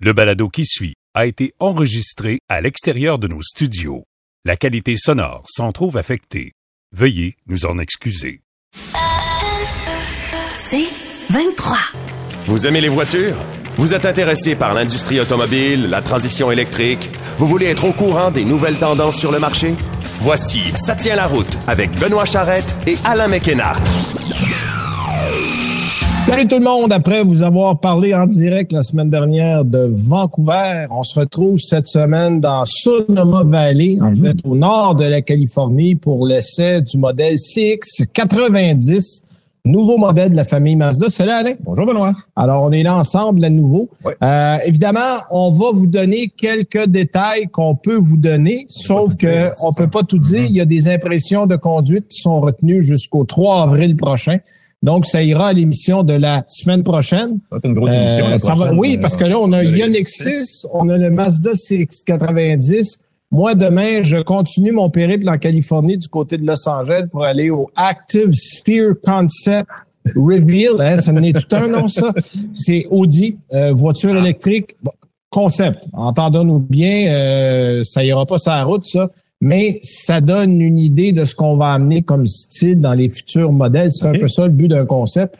Le balado qui suit a été enregistré à l'extérieur de nos studios. La qualité sonore s'en trouve affectée. Veuillez nous en excuser. C'est 23. Vous aimez les voitures? Vous êtes intéressé par l'industrie automobile, la transition électrique? Vous voulez être au courant des nouvelles tendances sur le marché? Voici Ça tient la route avec Benoît Charrette et Alain McKenna. Salut tout le monde. Après vous avoir parlé en direct la semaine dernière de Vancouver, on se retrouve cette semaine dans Sonoma Valley, en fait, au nord de la Californie pour l'essai du modèle CX90. Nouveau modèle de la famille Mazda. Salut Alain. Bonjour Benoît. Alors, on est là ensemble à nouveau. Euh, évidemment, on va vous donner quelques détails qu'on peut vous donner, sauf que on peut pas tout dire. Il y a des impressions de conduite qui sont retenues jusqu'au 3 avril prochain. Donc, ça ira à l'émission de la semaine prochaine. Ça va être une grosse émission. Euh, la ça va- oui, euh, parce que là, on a Ioniq 6, on a le Mazda CX90. Moi, demain, je continue mon périple en Californie du côté de Los Angeles pour aller au Active Sphere Concept Reveal. Hein, ça menait tout un nom, ça. C'est Audi, euh, voiture électrique, bon, concept. Entendons-nous bien, euh, ça ira pas sur la route, ça. Mais ça donne une idée de ce qu'on va amener comme style dans les futurs modèles. C'est un peu ça le but d'un concept.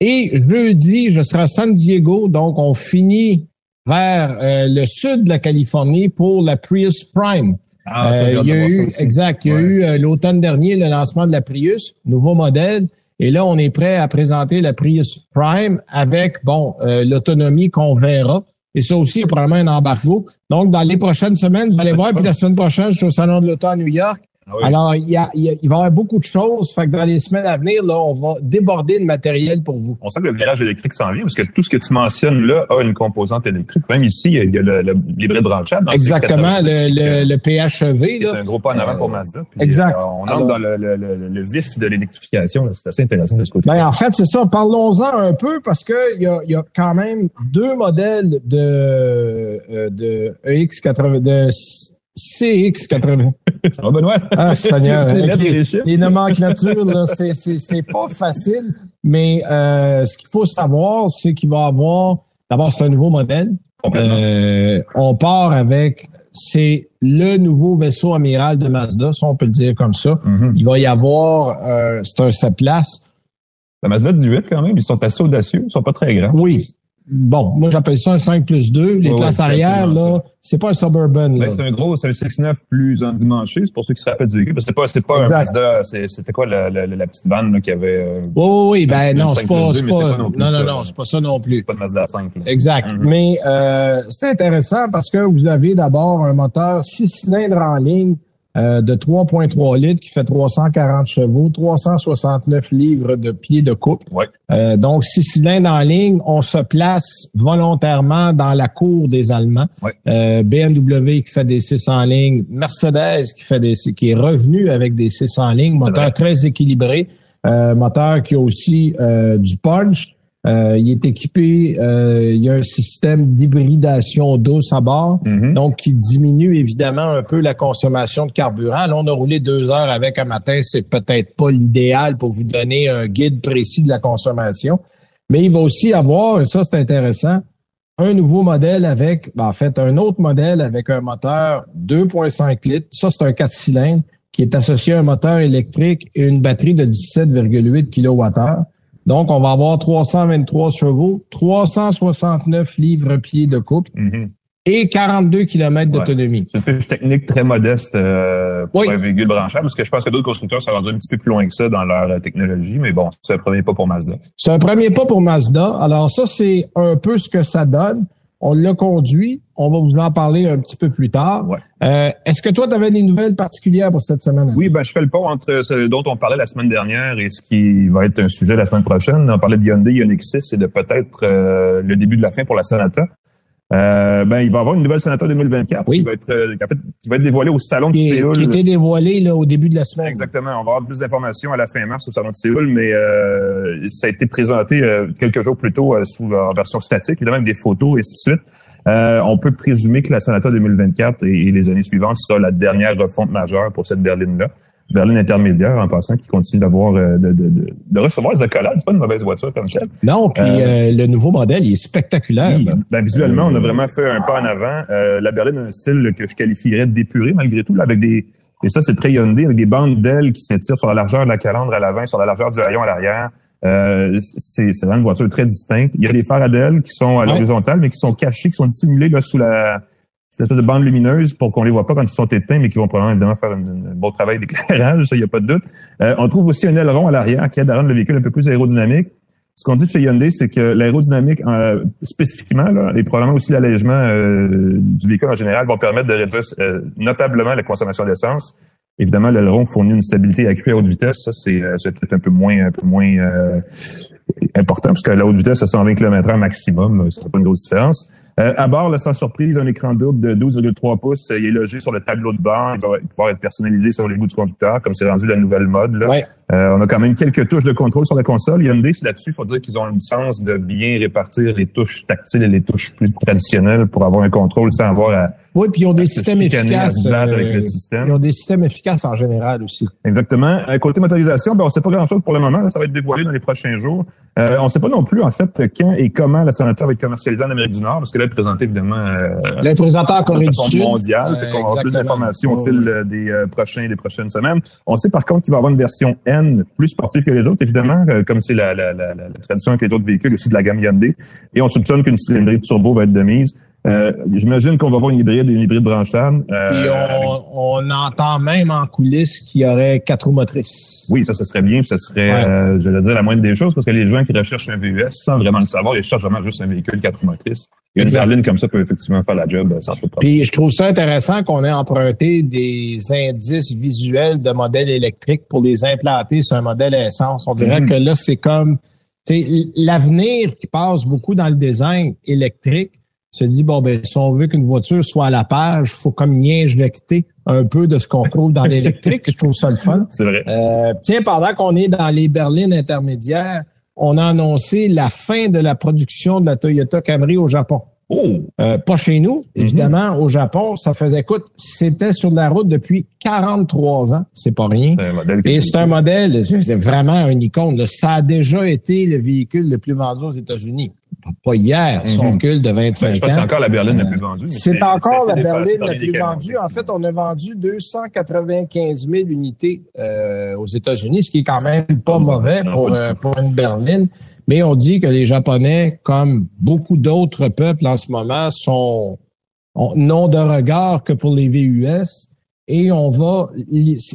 Et jeudi, je serai à San Diego, donc on finit vers euh, le sud de la Californie pour la Prius Prime. Ah, ça, Euh, il y a eu, exact, il y a Ouais. eu euh, l'automne dernier le lancement de la Prius, nouveau modèle. Et là, on est prêt à présenter la Prius Prime avec, bon, euh, l'autonomie qu'on verra. Et ça aussi, il y a probablement un embargo. Donc, dans les prochaines semaines, vous allez voir. Puis la semaine prochaine, je suis au Salon de l'Auto à New York. Ah oui. Alors, il, y a, il, y a- il va y avoir beaucoup de choses. Fait que dans les semaines à venir, là, on va déborder de matériel pour vous. On sent que le virage électrique s'en vient parce que tout ce que tu mentionnes là a une composante électrique. Même ici, il y a, le, le l'hybride branchable. dans le Exactement, le, C90, le, le PHEV. qui est Là. un gros pas en avant pour Mazda. Puis, exact. euh, on entre Alors- dans le, le, le, le vif de l'électrification. là. C'est assez intéressant de ce côté. Ben, en fait, c'est ça. Parlons-en un peu parce que il y a, il y a quand même deux modèles de, euh, de EX80, de CX80. Ça va, Benoît? Ah, Seigneur. Les nomenclatures, là, c'est, c'est, c'est pas facile. Mais euh, ce qu'il faut savoir, c'est qu'il va y avoir. D'abord, c'est un nouveau modèle. Euh, on part avec. C'est le nouveau vaisseau amiral de Mazda, ça on peut le dire comme ça. Mhm. Il va y avoir, euh, c'est un 7 places. La Mazda 18, quand même, ils sont assez audacieux. Ils sont pas très grands. Oui. Bon, moi j'appelle ça un 5 plus 2. Les places arrière, là, c'est pas un Suburban. Là. Ben, c'est un gros, c'est un 6.9 plus endimanché. C'est pour ceux qui se rappellent du véhicule. Parce que c'est pas, c'est pas un. Mazda. c'est- C'était quoi la, la, la petite vanne là, qui avait euh, Oui, oui, ben non, 5 c'est pas, plus c'est 2, mais c'est pas, pas non plus non, non, ça. non, c'est pas ça non plus. pas de Mazda 5. là. Exact. Mhm. Mais euh, c'est intéressant parce que vous avez d'abord un moteur 6 cylindres en ligne euh, de 3,3 litres qui fait 340 chevaux, 369 livres de pieds de. Ouais. Euh, donc, 6 cylindres en ligne, on se place volontairement dans la cour des Allemands. Ouais. Euh, BMW qui fait des 6 en ligne, Mercedes qui fait des qui est revenu avec des 6 en ligne, moteur très équilibré, euh, moteur qui a aussi euh, du punch. Euh, il est équipé, euh, il y a un système d'hybridation douce à bord, Mhm. donc qui diminue évidemment un peu la consommation de carburant. Là, on a roulé deux heures avec un matin, c'est peut-être pas l'idéal pour vous donner un guide précis de la consommation. Mais il va aussi avoir, et ça c'est intéressant, un nouveau modèle avec, ben, en fait, un autre modèle avec un moteur 2.5 litres. Ça, c'est un 4 cylindres qui est associé à un moteur électrique et une batterie de 17,8 kWh. Donc, on va avoir 323 chevaux, 369 livres-pieds de couple Mhm. et 42 km d'autonomie. C'est une fiche technique très modeste euh, pour Oui. un véhicule branchable, parce que je pense que d'autres constructeurs sont rendus un petit peu plus loin que ça dans leur euh, technologie, mais bon, c'est un premier pas pour Mazda. C'est un premier pas pour Mazda. Alors ça, c'est un peu ce que ça donne. On l'a conduit. On va vous en parler un petit peu plus tard. Ouais. Euh, Est-ce que toi, tu avais des nouvelles particulières pour cette semaine? Oui, ben, je fais le pont entre ce dont on parlait la semaine dernière et ce qui va être un sujet la semaine prochaine. On parlait de Hyundai Ioniq 6 et de peut-être euh, le début de la fin pour la Sonata. Euh, ben, il va y avoir une nouvelle sénateur 2024 Oui. qui, va être, euh, en fait, qui va être dévoilée au Salon de Séoul. qui était dévoilé là, au début de la semaine. Exactement. On va avoir plus d'informations à la fin mars au Salon de Séoul, mais euh, ça a été présenté euh, quelques jours plus tôt euh, sous en version statique, évidemment avec des photos et ainsi de suite. Euh, on peut présumer que la sénateur 2024 et, et les années suivantes sera la dernière refonte majeure pour cette berline-là. Berline intermédiaire, en passant, qui continue d'avoir euh, de, de, de, de recevoir les accolades. C'est pas une mauvaise voiture comme ça. Non, puis euh, le nouveau modèle, il est spectaculaire. Oui, ben, visuellement, on a vraiment fait un pas en avant. Euh, la berline a un style que je qualifierais d'épuré malgré tout, là, avec des et ça c'est très Hyundai, avec des bandes d'ailes qui s'étirent sur la largeur de la calandre à l'avant, sur la largeur du haillon à l'arrière. Euh, c'est c'est vraiment une voiture très distincte. Il y a des phares à qui sont à Ouais. l'horizontale, mais qui sont cachés, qui sont dissimulés là, sous la sous l'espèce de bande lumineuse pour qu'on les voit pas quand ils sont éteints, mais qui vont probablement évidemment faire un, bon travail d'éclairage, ça, il n'y a pas de doute. Euh, on trouve aussi un aileron à l'arrière qui aide à rendre le véhicule un peu plus aérodynamique. Ce qu'on dit chez Hyundai, c'est que l'aérodynamique, euh, spécifiquement, là, et probablement aussi l'allègement euh, du véhicule en général, vont permettre de réduire euh, notablement la consommation d'essence. Évidemment, l'aileron fournit une stabilité accrue à haute vitesse. Ça, c'est euh, peut-être un peu moins, un peu moins euh, important, parce que la haute vitesse à 120 km/h maximum, ça fait pas une grosse différence. Euh, à bord, là, sans surprise, un écran double de 12,3 pouces. euh, Il est logé sur le tableau de bord. Il va pouvoir être personnalisé sur les goûts du conducteur, comme c'est rendu la nouvelle mode. Là. Ouais. Euh, on a quand même quelques touches de contrôle sur la console. Hyundai, c'est là-dessus, il faut dire qu'ils ont une sens de bien répartir les touches tactiles et les touches plus traditionnelles pour avoir un contrôle sans avoir à, Oui, puis ils ont des systèmes efficaces. avec euh, le système. ils ont des systèmes efficaces en général aussi. Exactement. Euh, côté motorisation, ben, on sait pas grand-chose pour le moment. là. ça va être dévoilé dans les prochains jours. Euh, on sait pas non plus, en fait, quand et comment la Sénateur va être commercialisée en Amérique du Nord, parce que là, présentée évidemment euh, Le présentant en Corée de du Sud. mondiale. Euh, fait qu'on va avoir plus d'informations au fil oui. euh, des euh, prochains des prochaines semaines. On sait par contre qu'il va y avoir une version N plus sportive que les autres, évidemment, euh, comme c'est la, la, la, la, la tradition avec les autres véhicules aussi de la gamme Hyundai. Et on soupçonne qu'une cylindrée turbo va être de mise. Euh, J'imagine qu'on va avoir une hybride et une hybride branchable. euh, on, on entend même en coulisses qu'il y aurait quatre roues motrices. Oui, ça, ce serait bien. Ça serait, Ouais. euh, je vais dire, la moindre des choses, parce que les gens qui recherchent un VUS, sans vraiment le savoir, ils cherchent vraiment juste un véhicule quatre roues motrices. Et une berline comme ça peut effectivement faire la job euh, sans trop de problème. Puis je trouve ça intéressant qu'on ait emprunté des indices visuels de modèles électriques pour les implanter sur un modèle à essence. On dirait Mhm. que là, c'est comme l'avenir qui passe beaucoup dans le design électrique se dit bon ben si on veut qu'une voiture soit à la page, faut comme injecter un peu de ce qu'on trouve dans l'électrique. Je trouve ça le fun. C'est vrai. Euh, tiens, pendant qu'on est dans les berlines intermédiaires, on a annoncé la fin de la production de la Toyota Camry au Japon. Oh! Euh, pas chez nous, Mhm. évidemment, au Japon, ça faisait, écoute, c'était sur la route depuis 43 ans, c'est pas rien. C'est un modèle Et c'est un modèle, c'est vraiment un icône. là. Ça a déjà été le véhicule le plus vendu aux États-unis. Pas hier, son Mhm. recul de Ben, 25 je pense que c'est ans. encore la berline la plus vendue. C'est encore la berline la plus vendue. En fait, on a vendu 295 000 unités euh, aux États-Unis, ce qui est quand même pas mauvais Non, pour, pas euh, pour une berline. Mais on dit que les Japonais, comme beaucoup d'autres peuples en ce moment, sont ont- n'ont de regard que pour les VUS. Et on va,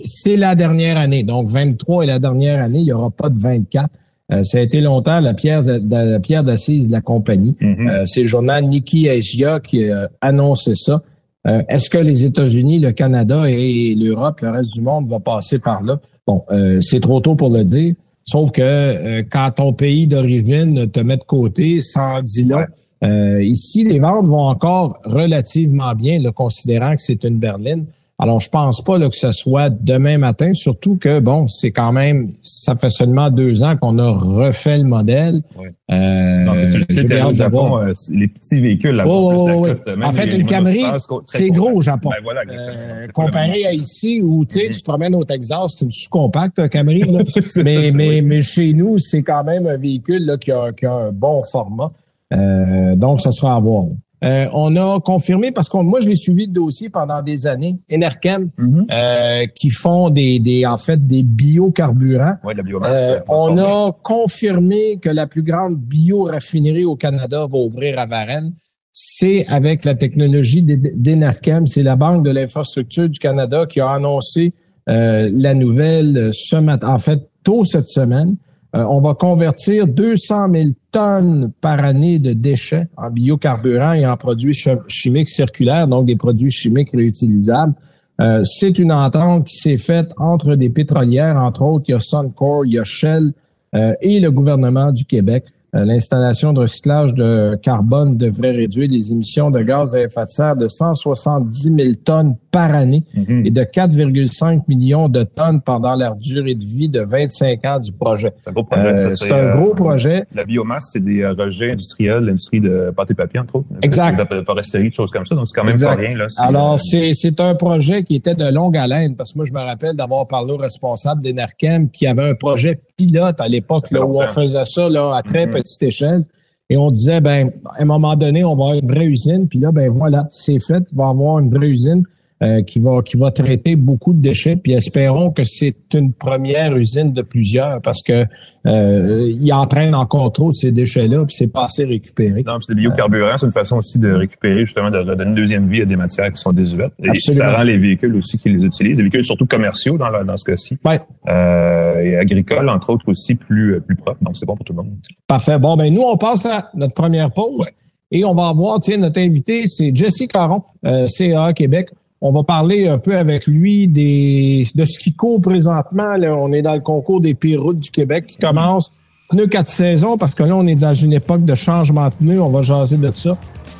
c'est la dernière année. Donc, 23 est la dernière année. Il n'y aura pas de 24. Euh, ça a été longtemps la pierre, de- la pierre d'assise de la compagnie. Mhm. Euh, c'est le journal Nikki Asia qui a annoncé ça. Euh, Est-ce que les États-Unis, le Canada et l'Europe, le reste du monde va passer par là? Bon, euh, c'est trop tôt pour le dire. Sauf que euh, quand ton pays d'origine te met de côté, en dit long. Euh, ici, les ventes vont encore relativement bien, là, considérant que c'est une berline. Alors, je pense pas là, que ce soit demain matin, surtout que, bon, c'est quand même, ça fait seulement deux ans qu'on a refait le modèle. Ouais. Euh, Non, tu le sais. Japon, euh, les petits véhicules là-bas. Oh, oh, oui. même En fait, une Camry, c'est gros au Japon. Ben voilà. Euh, comparé à ici où tu sais, Mhm. tu te promènes au Texas, c'est une sous-compacte, un Camry. Là. Mais, mais, oui. mais chez nous, c'est quand même un véhicule là, qui, a, qui a un bon format. Euh, donc, ça sera à voir. Euh, on a confirmé, parce que moi, j'ai suivi le dossier pendant des années, Enerkem, Mhm. euh, qui font des, des, en fait, des biocarburants. De la biomasse. Euh, on a confirmé que la plus grande bioraffinerie au Canada va ouvrir à Varennes. C'est avec la technologie d'E- d'Enerchem. C'est la Banque de l'infrastructure du Canada qui a annoncé euh, la nouvelle ce matin, en fait, tôt cette semaine. Euh, on va convertir 200 000 tonnes par année de déchets en biocarburants et en produits chi- chimiques circulaires, donc des produits chimiques réutilisables. Euh, c'est une entente qui s'est faite entre des pétrolières, entre autres, il y a Suncor, il y a Shell euh, et le gouvernement du Québec l'installation de recyclage de carbone devrait réduire les émissions de gaz à effet de serre de 170 000 tonnes par année Mhm. et de 4,5 millions de tonnes pendant la durée de vie de 25 ans du projet. C'est un gros projet. Euh, c'est un euh, gros projet. La biomasse, c'est des euh, rejets industriels, l'industrie de pâte et papier, entre autres. Exact. De foresterie, des choses comme ça? Donc, c'est quand même Exact. pas rien. Là. Alors, euh, c'est c'est un projet qui était de longue haleine, parce que moi, je me rappelle d'avoir parlé au responsable d'Enerchem qui avait un projet pilote à l'époque où on faisait ça là, à très Mhm. Petite échelle. Et on disait, ben, à un moment donné, on va avoir une vraie usine. Puis là, ben voilà, c'est fait. Il va y avoir une vraie usine euh, qui va qui va traiter beaucoup de déchets. Puis espérons que c'est une première usine de plusieurs, parce que euh, il entraîne encore trop de ces déchets-là, puis c'est pas assez récupéré. Non, puis c'est des biocarburants, c'est une façon aussi de récupérer, justement, de redonner une deuxième vie à des matières qui sont désuètes. Et Absolument. ça rend les véhicules aussi qui les utilisent, les véhicules surtout commerciaux dans, le- dans ce cas-ci, Ouais. euh, et agricoles, entre autres, aussi plus, plus propres. Donc, c'est bon pour tout le monde. Parfait. Bon, ben nous, on passe à notre première pause et on va avoir, tiens, notre invité, c'est Jesse Caron, euh, CA Québec. On va parler un peu avec lui des de ce qui court présentement. Là, on est dans le concours des pires du Québec qui commence. Pneus quatre saisons, parce que là, on est dans une époque de changement de pneus. On va jaser de ça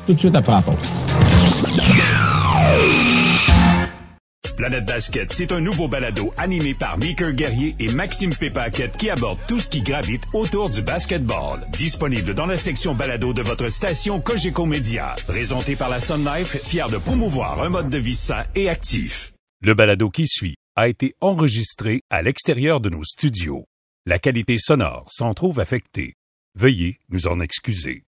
tout de suite après la pause. Planète Basket, c'est un nouveau balado animé par Mickey Guerrier et Maxime Pépaquette qui aborde tout ce qui gravite autour du basketball. Disponible dans la section balado de votre station Cogeco Média. Présenté par la Sun Life, fier de promouvoir un mode de vie sain et actif. Le balado qui suit a été enregistré à l'extérieur de nos studios. La qualité sonore s'en trouve affectée. Veuillez nous en excuser.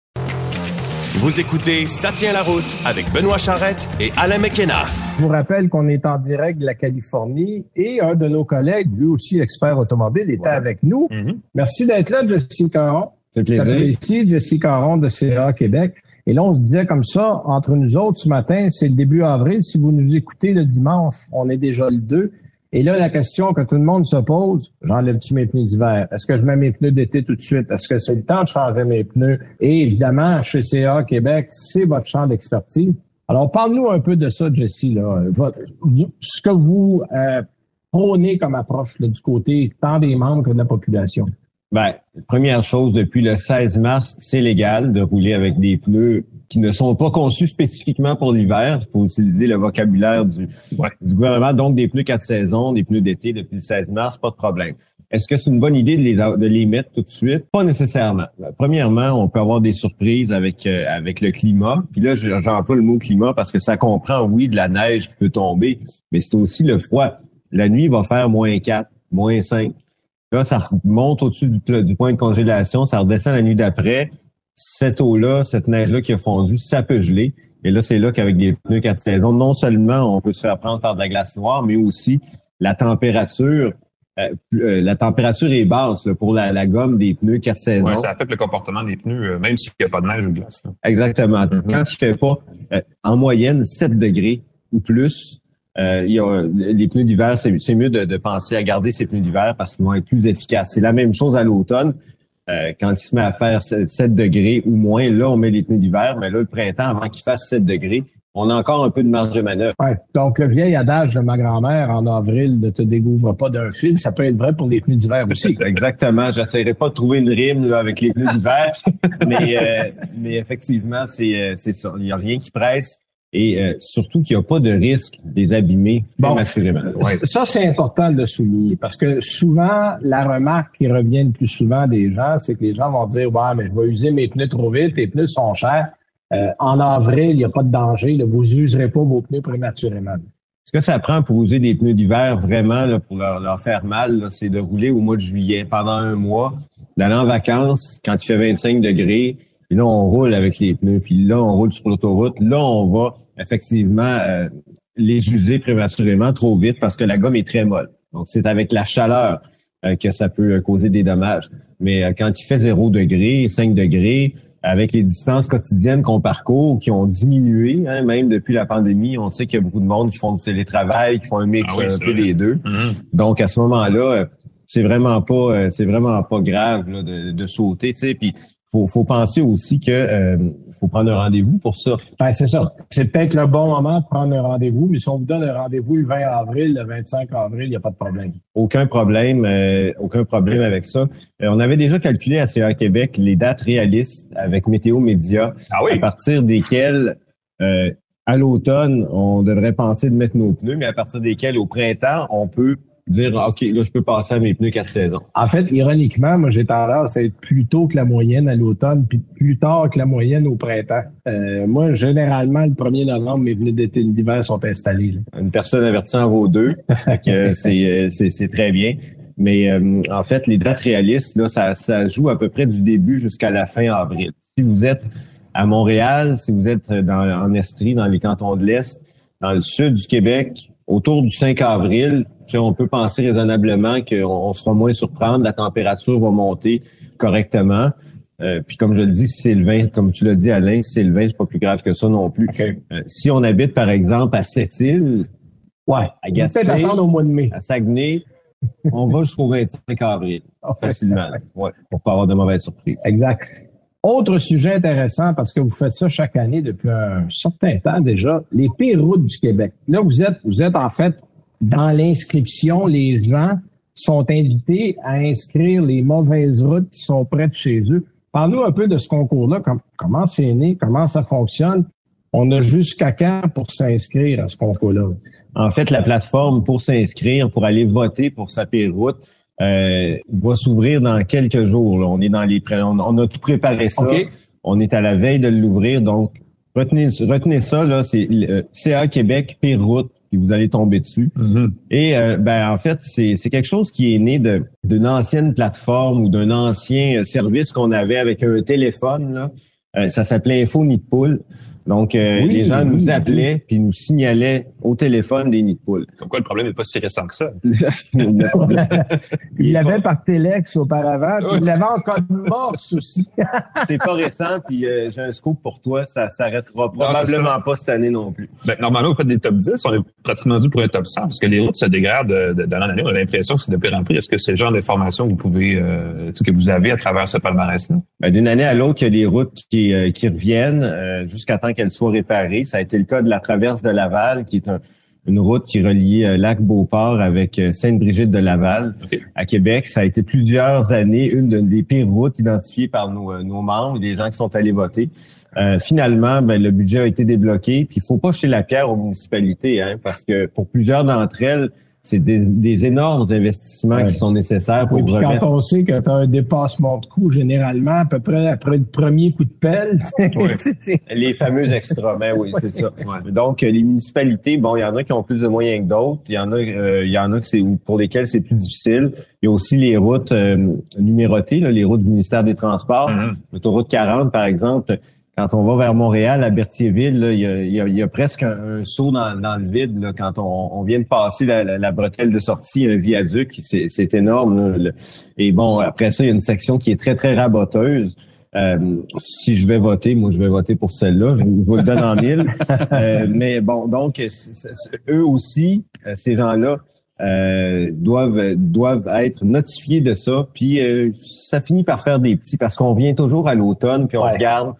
Vous écoutez Ça tient la route avec Benoît Charrette et Alain McKenna. Je vous rappelle qu'on est en direct de la Californie et un de nos collègues, lui aussi expert automobile, était avec nous. Mhm. Merci d'être là, Jesse Caron. C'est Je t'appelle ici Jesse Caron de CA Québec. Et là, on se disait comme ça, entre nous autres, ce matin, c'est le début avril. Si vous nous écoutez le dimanche, on est déjà le 2. Et là, la question que tout le monde se pose, j'enlève-tu mes pneus d'hiver? Est-ce que je mets mes pneus d'été tout de suite? Est-ce que c'est le temps de changer mes pneus? Et évidemment, chez CA Québec, c'est votre champ d'expertise. Alors, parle-nous un peu de ça, Jesse. Là. Votre- ce que vous euh, prônez comme approche là, du côté tant des membres que de la population. Ben, première chose, depuis le 16 mars, c'est légal de rouler avec des pneus qui ne sont pas conçus spécifiquement pour l'hiver. Il faut utiliser le vocabulaire du, Ouais. du gouvernement. Donc, des pneus quatre saisons, des pneus d'été depuis le 16 mars, pas de problème. Est-ce que c'est une bonne idée de les, de les mettre tout de suite? Pas nécessairement. Premièrement, on peut avoir des surprises avec, euh, avec le climat. Puis là, je- j'emploie le mot climat parce que ça comprend, oui, de la neige qui peut tomber, mais c'est aussi le froid. La nuit va faire moins 4, moins 5. Là, ça remonte au-dessus du point de congélation, ça redescend la nuit d'après. Cette eau-là, cette neige-là qui a fondu, ça peut geler. Et là, c'est là qu'avec des pneus quatre saisons, non seulement on peut se faire prendre par de la glace noire, mais aussi la température. euh, euh, la température est basse là, pour la, la gomme des pneus quatre saisons. Ouais, ça affecte le comportement des pneus, euh, même s'il n'y a pas de neige ou de glace. là. Exactement. Quand il fait pas euh, en moyenne 7 degrés ou plus, euh, il y a, les pneus d'hiver, c'est c'est mieux de, de penser à garder ces pneus d'hiver parce qu'ils vont être plus efficaces. C'est la même chose à l'automne. Euh, quand il se met à faire 7 7 degrés ou moins, là, on met les pneus d'hiver, mais là, le printemps, avant qu'il fasse 7 degrés, on a encore un peu de marge de manœuvre. Ouais. Donc, le vieil adage de ma grand-mère en avril ne te découvre pas d'un fil, ça peut être vrai pour les pneus d'hiver aussi. Exactement. J'essaierai pas de trouver une rime là, avec les pneus d'hiver, mais, euh, mais effectivement, c'est euh, c'est ça. Il n'y a rien qui presse et euh, surtout qu'il n'y a pas de risque de les abîmer Bon. prématurément. Ouais. Ça, c'est important de le souligner parce que souvent, la remarque qui revient le plus souvent des gens, c'est que les gens vont dire, ouais, mais je vais user mes pneus trop vite, les pneus sont chers. Euh, en avril, il n'y a pas de danger, là, vous n'userez pas vos pneus prématurément. Ce que ça prend pour user des pneus d'hiver vraiment là, pour leur, leur faire mal, c'est de rouler au mois de juillet pendant un mois, d'aller en vacances quand il fait 25 degrés. Puis là, on roule avec les pneus. Puis là, on roule sur l'autoroute. Là, on va effectivement euh, les user prématurément trop vite parce que la gomme est très molle. Donc, c'est avec la chaleur euh, que ça peut euh, causer des dommages. Mais euh, quand il fait 0 degré, 5 degrés, avec les distances quotidiennes qu'on parcourt, qui ont diminué, hein, même depuis la pandémie, on sait qu'il y a beaucoup de monde qui font du télétravail, qui font un mix Ah oui, un peu des deux. Mhm. Donc à ce moment-là, c'est vraiment pas, c'est vraiment pas grave là, de, de sauter. Tu sais, puis faut, faut penser aussi que euh, faut prendre un rendez-vous pour ça. Ben, c'est ça. C'est peut-être le bon moment de prendre un rendez-vous, mais si on vous donne un rendez-vous le 20 avril, le 25 avril, il n'y a pas de problème. Aucun problème, euh, aucun problème avec ça. Euh, on avait déjà calculé à CA Québec les dates réalistes avec Météo Média, Ah oui? à partir desquelles euh, à l'automne, on devrait penser de mettre nos pneus, mais à partir desquelles au printemps, on peut dire OK, là, je peux passer à mes pneus quatre saisons. En fait, ironiquement, moi, j'ai tendance à être plus tôt que la moyenne à l'automne, puis plus tard que la moyenne au printemps. Euh, moi, généralement, le 1er novembre, mes pneus d'été et d'hiver sont installés. là. Une personne avertie en vaut deux. Euh, c'est, euh, c'est, c'est très bien. Mais euh, en fait, les dates réalistes, là, ça, ça joue à peu près du début jusqu'à la fin avril. Si vous êtes à Montréal, si vous êtes dans, en Estrie, dans les cantons de l'Est, dans le sud du Québec, autour du 5 avril, on peut penser raisonnablement qu'on on sera moins surprendre, la température va monter correctement. Euh, puis comme je le dis, si c'est le 20, comme tu l'as dit Alain, si c'est le 20, c'est pas plus grave que ça non plus. Euh, si on habite par exemple à Sept-Îles, Ouais. à Gaspé, attendre au mois de mai. à Saguenay, on va jusqu'au 25 avril, facilement, ouais, pour pas avoir de mauvaises surprises. Exact. Autre sujet intéressant, parce que vous faites ça chaque année depuis un certain temps déjà, les pires routes du Québec. Là, vous êtes, vous êtes en fait dans l'inscription, les gens sont invités à inscrire les mauvaises routes qui sont près de chez eux. Parle-nous un peu de ce concours-là, com- comment c'est né, comment ça fonctionne? On a jusqu'à quand pour s'inscrire à ce concours-là? En fait, la plateforme pour s'inscrire, pour aller voter pour sa route, euh, va s'ouvrir dans quelques jours. là. On est dans les on, on a tout préparé ça. On est à la veille de l'ouvrir, donc retenez, retenez ça là, c'est euh, CA Québec pire route, puis vous allez tomber dessus. Et euh, ben en fait, c'est quelque chose qui est né d'une ancienne plateforme ou d'un ancien service qu'on avait avec un téléphone là. Euh, ça s'appelait Info Nid Poule. Donc euh, Oui, les gens oui, nous oui. appelaient puis nous signalaient au téléphone des nids de poules. Comme quoi, le problème n'est pas si récent que ça. Le problème, Il l'avait par Téléx auparavant, puis il l'avait en code morse aussi. c'est pas récent puis euh, j'ai un scoop pour toi, ça ça restera probablement pas cette année non plus. Ben, normalement, vous faites des top 10, on est pratiquement dû pour un top 100, parce que les routes se dégradent de- de- d'année en année. On a l'impression que c'est de pire en pire. Est-ce que c'est le genre d'information que vous pouvez, euh, tu sais, que vous avez à travers ce palmarès-là? Ben, D'une année à l'autre, il y a des routes qui, euh, qui reviennent euh, jusqu'à temps qu'elles soient réparées. Ça a été le cas de la traverse de Laval, qui est un- une route qui relie euh, lac Beauport avec euh, Sainte-Brigitte de Laval à Québec. Ça a été plusieurs années une de- des pires routes identifiées par nos, euh, nos membres, des gens qui sont allés voter. Euh, finalement, ben, le budget a été débloqué. Puis il faut pas jeter la pierre aux municipalités, hein, parce que pour plusieurs d'entre elles, c'est des, des énormes investissements Ouais. qui sont nécessaires pour Oui, puis remettre quand on sait que tu as un dépassement de coût, généralement, à peu près après le premier coup de pelle, c'est- c'est- Les fameux extras, ben oui, c'est ça. Donc, les municipalités, bon, il y en a qui ont plus de moyens que d'autres. Il y en a, euh, il y en a que c'est pour lesquels c'est plus difficile. Il y a aussi les routes euh, numérotées, là, les routes du ministère des Transports. Mhm. L'autoroute 40, par exemple, quand on va vers Montréal, à Berthierville, là, il, y a, il y a- il y a presque un, un saut dans, dans le vide là, quand on, on vient de passer la, la- la bretelle de sortie, un viaduc, c'est c'est énorme. là, et bon, après ça, il y a une section qui est très, très raboteuse. Euh, si je vais voter, moi, je vais voter pour celle-là. Je vous le donne en mille. Euh, mais bon, donc, eux aussi, euh, ces gens-là, euh, doivent doivent être notifiés de ça. Puis euh, ça finit par faire des petits parce qu'on vient toujours à l'automne puis on Ouais. regarde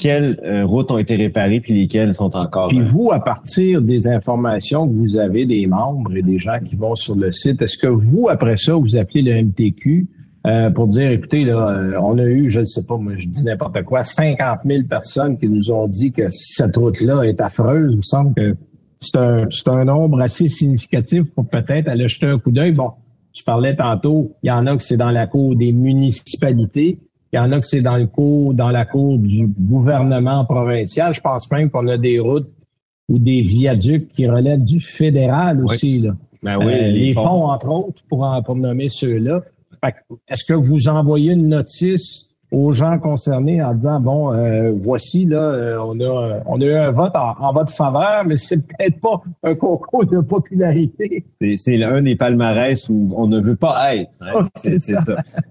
quelles euh, routes ont été réparées puis lesquelles sont encore. Puis vous, à partir des informations que vous avez des membres et des gens qui vont sur le site, est-ce que vous, après ça, vous appelez le MTQ euh, pour dire, écoutez, là, euh, on a eu, je ne sais pas, moi je dis n'importe quoi, 50 000 personnes qui nous ont dit que cette route-là est affreuse. Il me semble que c'est un, c'est un nombre assez significatif pour peut-être aller jeter un coup d'œil. Bon, tu parlais tantôt, il y en a que c'est dans la cour des municipalités. Il y en a que c'est dans le cours, dans la cour du gouvernement provincial. Je pense même qu'on a des routes ou des viaducs qui relèvent du fédéral aussi. Là. ben oui, Euh, les, ponts. ponts, entre autres, pour, pour nommer ceux-là. Est-ce que vous envoyez une notice aux gens concernés en disant bon euh, voici là euh, on a on a eu un vote en, en votre faveur mais c'est peut-être pas un concours de popularité C'est- C'est l'un des palmarès où on ne veut pas être. hein. Oh, C'est ça.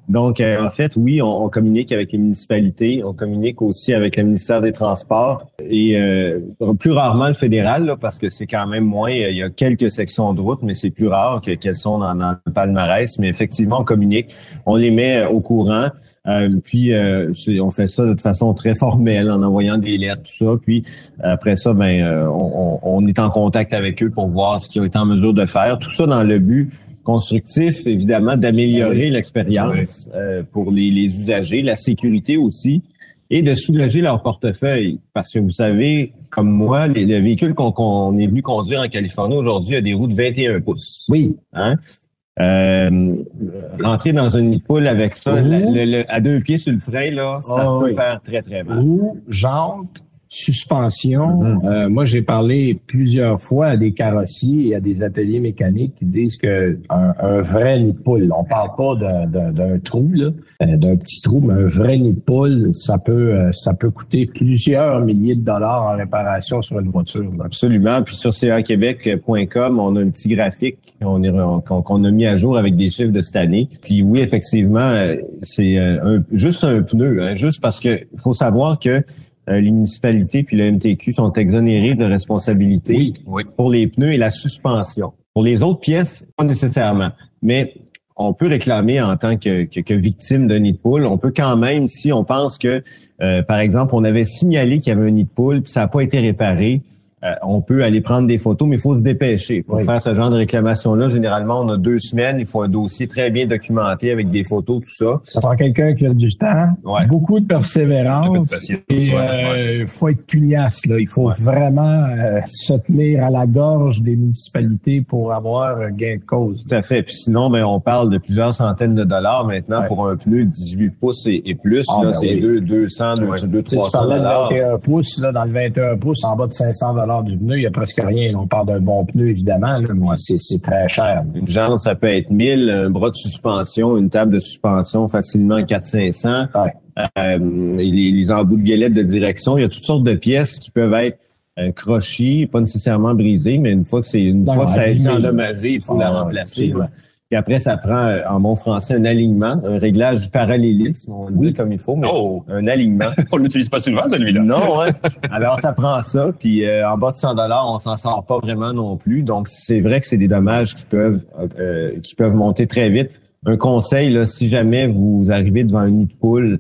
Donc, euh, en fait, oui, on, on communique avec les municipalités, on communique aussi avec le ministère des Transports et euh, plus rarement le fédéral, là, parce que c'est quand même moins. Il y a quelques sections de route, mais c'est plus rare que- qu'elles sont dans, dans le palmarès. Mais effectivement, on communique, on les met euh, au courant. Euh, puis euh, on fait ça de façon très formelle, en envoyant des lettres, tout ça. Puis après ça, ben euh, on, on- est en contact avec eux pour voir ce qu'ils ont été en mesure de faire. Tout ça dans le but constructif, évidemment, d'améliorer l'expérience euh, pour les, les usagers, la sécurité aussi, et de soulager leur portefeuille. Parce que vous savez, comme moi, les, le véhicule qu'on qu'on est venu conduire en Californie aujourd'hui a des roues de 21 pouces. Oui. Hein? Euh, rentrer dans une poule avec ça, le- le- à deux pieds sur le frein, là, ça Ah peut oui. faire très, très mal. Suspension. Mhm. Euh, moi, j'ai parlé plusieurs fois à des carrossiers et à des ateliers mécaniques qui disent que un, un vrai nid de poule, on parle pas d'un- d'un d'un trou, là, euh, d'un petit trou, mais un vrai nid de poule, ça peut, euh, ça peut coûter plusieurs milliers de dollars en réparation sur une voiture. là. Absolument. Puis sur caquebec.com, on a un petit graphique qu'on est- qu'on qu'on a mis à jour avec des chiffres de cette année. Puis oui, effectivement, euh, c'est un- juste un pneu, hein, juste parce que faut savoir que euh, les municipalités puis le MTQ sont exonérés de responsabilité pour les pneus et la suspension. Pour les autres pièces, pas nécessairement. Mais on peut réclamer en tant que, que, que victime d'un nid de poule. On peut quand même, si on pense que, euh, par exemple, on avait signalé qu'il y avait un nid de poule puis ça n'a pas été réparé, euh, on peut aller prendre des photos, mais il faut se dépêcher. Pour Oui. faire ce genre de réclamation-là, généralement, on a deux semaines. Il faut un dossier très bien documenté avec des photos, tout ça. Ça prend quelqu'un qui a du temps, Ouais. beaucoup de persévérance. Et ouais, euh, faut être pugnace. Là. Il faut Ouais. vraiment euh, se tenir à la gorge des municipalités pour avoir un gain de cause. Tout à fait. Puis sinon, ben, on parle de plusieurs centaines de dollars maintenant pour un pneu de 18 pouces et, et plus. Ah, là, ben c'est oui. deux- 200, Ouais. 200, Tu sais, tu 300 parlais de dollars. 21 pouces, là, dans le 21 pouces, en bas de 500 dollars du pneu, il y a presque rien. On parle d'un bon pneu, évidemment, là, mais c'est, très cher. Une jante, ça peut être 1000, un bras de suspension, une table de suspension facilement 400-500. Ouais. Euh, les, les embouts de violette de direction, il y a toutes sortes de pièces qui peuvent être euh, crochées, pas nécessairement brisées, mais une fois que c'est une Non, fois que ça a été endommagé, il faut la Ah, remplacer. Puis après, ça prend, euh, en bon français, un alignement, un réglage du parallélisme, on dire comme il faut, mais Oh! un alignement. On l'utilise pas souvent, celui-là. Non, hein? Alors, ça prend ça. Puis euh, en bas de 100 dollars, on s'en sort pas vraiment non plus. Donc, c'est vrai que c'est des dommages qui peuvent euh, qui peuvent monter très vite. Un conseil, là, si jamais vous arrivez devant un nid de poule,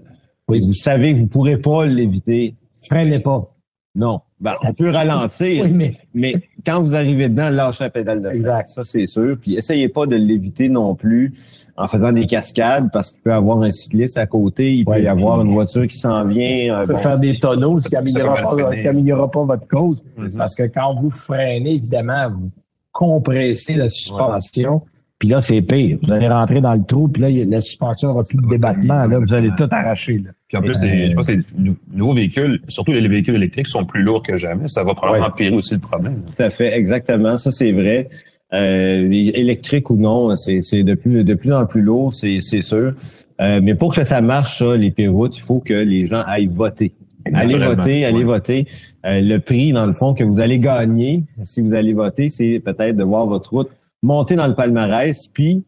et vous savez que vous pourrez pas l'éviter. Freinez pas. Non. Ben, on peut ralentir, Oui, mais mais quand vous arrivez dedans, lâchez la pédale de frein. Exact. Ça, c'est sûr. Puis essayez pas de l'éviter non plus en faisant des cascades parce qu'il peut y avoir un cycliste à côté, il peut Ouais, y avoir une voiture qui s'en vient. peut bon. faire des tonneaux, ce qui n'améliorera pas, votre cause. Mhm. Parce que quand vous freinez, évidemment, vous compressez la suspension. Puis là, c'est pire. Vous allez rentrer dans le trou, puis là, la suspension n'aura plus de débattement. Là, vous allez tout arracher. Là. Puis en plus, Euh, les- je pense que les nou- nouveaux véhicules, surtout les véhicules électriques, sont plus lourds que jamais. Ça va probablement empirer aussi le problème. Tout à fait, exactement. Ça, c'est vrai. Euh, électrique ou non, c'est c'est de plus de plus en plus lourd, c'est c'est sûr. Euh, mais pour que ça marche, ça, les péroutes, il faut que les gens aillent voter. Allez voter, allez ouais. voter. Euh, le prix, dans le fond, que vous allez gagner, si vous allez voter, c'est peut-être de voir votre route monter dans le palmarès, puis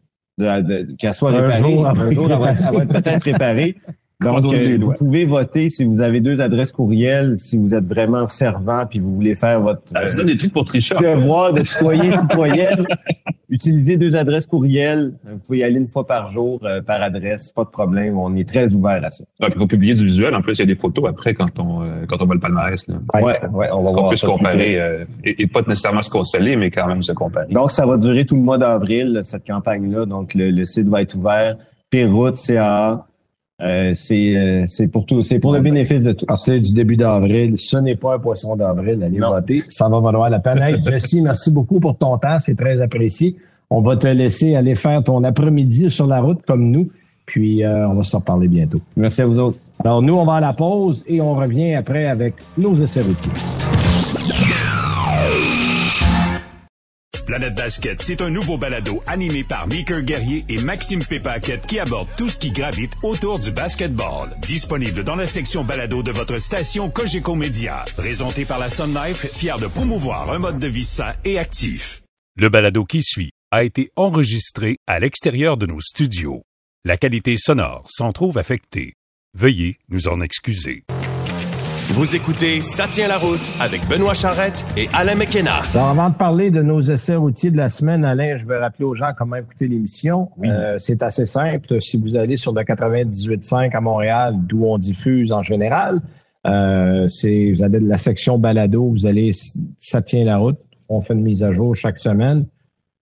qu'elle soit Un réparée. jour, un jour, elle va, elle va être peut-être réparée. Donc, euh, vous pouvez voter si vous avez deux adresses courriels, si vous êtes vraiment fervent puis vous voulez faire votre Ah, des trucs pour tricher. devoir de citoyen citoyenne. Utilisez deux adresses courriels. Vous pouvez y aller une fois par jour euh, par adresse, pas de problème. On est très ouvert à ça. Il faut publier du visuel. En plus, il y a des photos après quand on, euh, quand on voit le palmarès. Là. Ouais, ouais, on va On voir peut ça se comparer, euh, et, et pas nécessairement se consoler, mais quand même se comparer. Donc, ça va durer tout le mois d'avril, cette campagne-là. Donc, le, le site va être ouvert. Péroute, CA. Euh, c'est euh, c'est pour tout, c'est pour le bénéfice de tous. À partir du début d'avril, ce n'est pas un poisson d'avril, allez Non. voter. Ça va valoir la peine. Hey, Jesse, merci beaucoup pour ton temps, c'est très apprécié. On va te laisser aller faire ton après-midi sur la route comme nous, puis euh, on va se reparler bientôt. Merci à vous autres. Alors nous, on va à la pause et on revient après avec nos essais routiers. Planète Basket, c'est un nouveau balado animé par Meeker Guerrier et Maxime Pépaquette qui aborde tout ce qui gravite autour du basketball. Disponible dans la section balado de votre station Cogeco Média. Présenté par la Sun Life, fier de promouvoir un mode de vie sain et actif. Le balado qui suit a été enregistré à l'extérieur de nos studios. La qualité sonore s'en trouve affectée. Veuillez nous en excuser. Vous écoutez Ça tient la route avec Benoît Charrette et Alain McKenna. Alors, avant de parler de nos essais routiers de la semaine, Alain, je vais rappeler aux gens comment écouter l'émission. Euh, c'est assez simple. Si vous allez sur le 98.5 à Montréal, d'où on diffuse en général, euh, c'est vous avez de la section balado, vous allez Ça tient la route. On fait une mise à jour chaque semaine.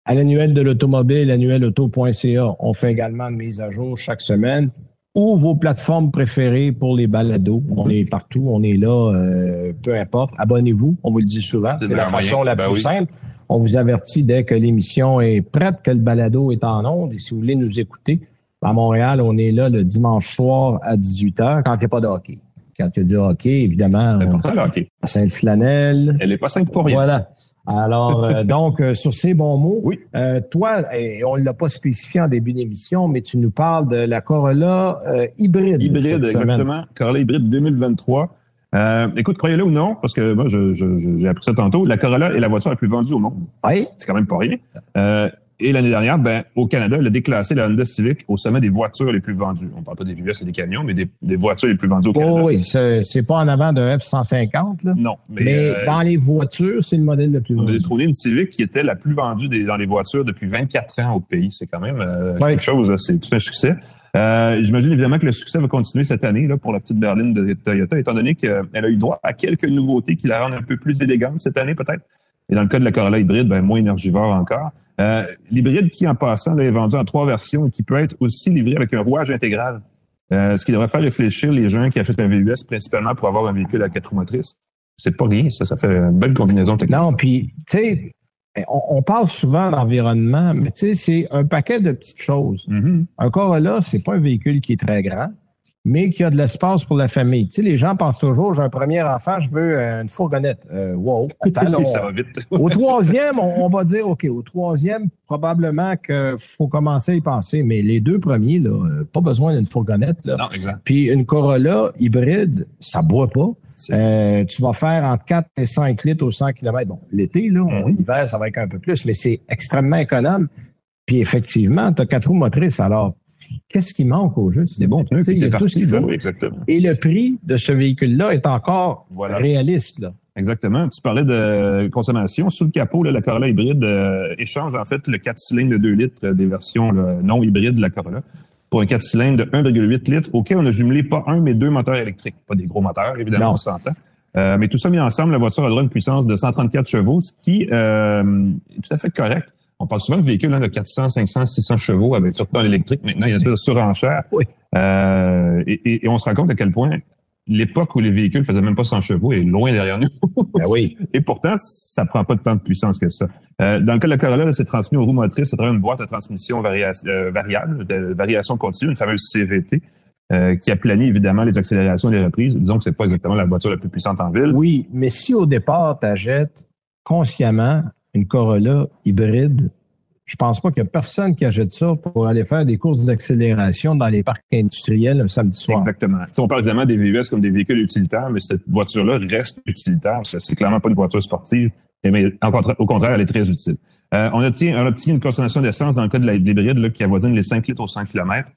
À l'annuel de l'automobile, annuelauto.ca, on fait également une mise à jour chaque semaine ou vos plateformes préférées pour les balados? On est partout, on est là, euh, peu importe. Abonnez-vous, on vous le dit souvent. C'est la façon la Ben plus oui. simple. On vous avertit dès que l'émission est prête, que le balado est en onde. Et si vous voulez nous écouter, à Montréal, on est là le dimanche soir à 18h quand il n'y a pas de hockey. Quand il y a du hockey, évidemment, C'est on, pour ça, là, OK. à Sainte-Flanelle. Elle est pas simple pour rien. Voilà. Alors, euh, donc, euh, sur ces bons mots, Oui. euh, toi, et on ne l'a pas spécifié en début d'émission, mais tu nous parles de la Corolla euh, hybride. Hybride, exactement. Corolla hybride 2023. Euh, écoute, croyez-le ou non, parce que moi, je- je- je- j'ai appris ça tantôt, la Corolla est la voiture la plus vendue au monde. Oui. C'est quand même pas rien. Et l'année dernière, ben, au Canada, elle a déclassé la Honda Civic au sommet des voitures les plus vendues. On parle pas des VUS et des camions, mais des, des voitures les plus vendues au Canada. Oh, oui, c'est pas en avant d'un F-150, là. Non, mais, Mais, euh, dans les voitures, c'est le modèle le plus on a vendu. détrôné une Civic qui était la plus vendue des- dans les voitures depuis 24 ans au pays. C'est quand même euh, Ouais. quelque chose, c'est tout un succès. Euh, J'imagine évidemment que le succès va continuer cette année là, pour la petite berline de Toyota, étant donné qu'elle a eu droit à quelques nouveautés qui la rendent un peu plus élégante cette année peut-être. Et dans le cas de la Corolla hybride, ben, moins énergivore encore. Euh, L'hybride qui, en passant, là, est vendu en trois versions et qui peut être aussi livré avec un rouage intégral. Euh, ce qui devrait faire réfléchir les gens qui achètent un VUS principalement pour avoir un véhicule à quatre roues motrices. C'est pas rien, ça. Ça fait une belle combinaison technique. Non, puis, tu sais, on, on parle souvent d'environnement, mais tu sais, c'est un paquet de petites choses. Mhm. Un Corolla, c'est pas un véhicule qui est très grand, mais qui a de l'espace pour la famille. Tu sais, les gens pensent toujours, j'ai un premier enfant, je veux euh, une fourgonnette. Euh, wow. Attends, là, on- ça va vite. Au troisième, on, on va dire, OK, au troisième, probablement qu'il faut commencer à y penser. Mais les deux premiers, là, euh, pas besoin d'une fourgonnette. Là. Non, exact. Puis une Corolla hybride, ça boit pas. Euh, tu vas faire entre 4 et 5 litres au 100 km. Bon, l'été, là, Mhm. l'hiver, ça va être un peu plus, mais c'est extrêmement économe. Puis effectivement, tu as quatre roues motrices. Alors, qu'est-ce qui manque au jeu? Des bons pneus, il y a tout ce qu'il faut. exactement. Et le prix de ce véhicule-là est encore Voilà. réaliste. Là. Exactement. Tu parlais de consommation. Sous le capot, là, la Corolla hybride euh, échange en fait le 4 cylindres de 2 litres euh, des versions là, non hybrides de la Corolla pour un 4 cylindres de 1,8 litres auquel on a jumelé pas un, mais deux moteurs électriques. Pas des gros moteurs, évidemment, Non. on s'entend. Euh, mais tout ça mis ensemble, la voiture a droit à une puissance de 134 chevaux, ce qui euh, est tout à fait correct. On parle souvent de véhicules hein, de 400, 500, 600 chevaux avec surtout dans l'électrique. Maintenant, il y a une espèce de surenchère. Oui. Euh, et, et- et on se rend compte à quel point l'époque où les véhicules faisaient même pas 100 chevaux est loin derrière nous. Ben oui. Et pourtant, ça prend pas tant de puissance que ça. Euh, dans le cas de la Corolla, c'est transmis aux roues motrices à travers une boîte à transmission varia- euh, variable, de variation continue, une fameuse CVT, euh, qui aplanit évidemment les accélérations et les reprises. Disons que c'est pas exactement la voiture la plus puissante en ville. Oui, mais si au départ, tu achètes consciemment Corolla hybride, je pense pas qu'il y a personne qui achète ça pour aller faire des courses d'accélération dans les parcs industriels un samedi soir. Exactement. On parle évidemment des VUS comme des véhicules utilitaires, mais cette voiture-là reste utilitaire. C'est clairement pas une voiture sportive, mais au contraire, elle est très utile. Euh, on, obtient, on obtient une consommation d'essence dans le cas de l'hybride qui avoisine les 5 litres au 100 km.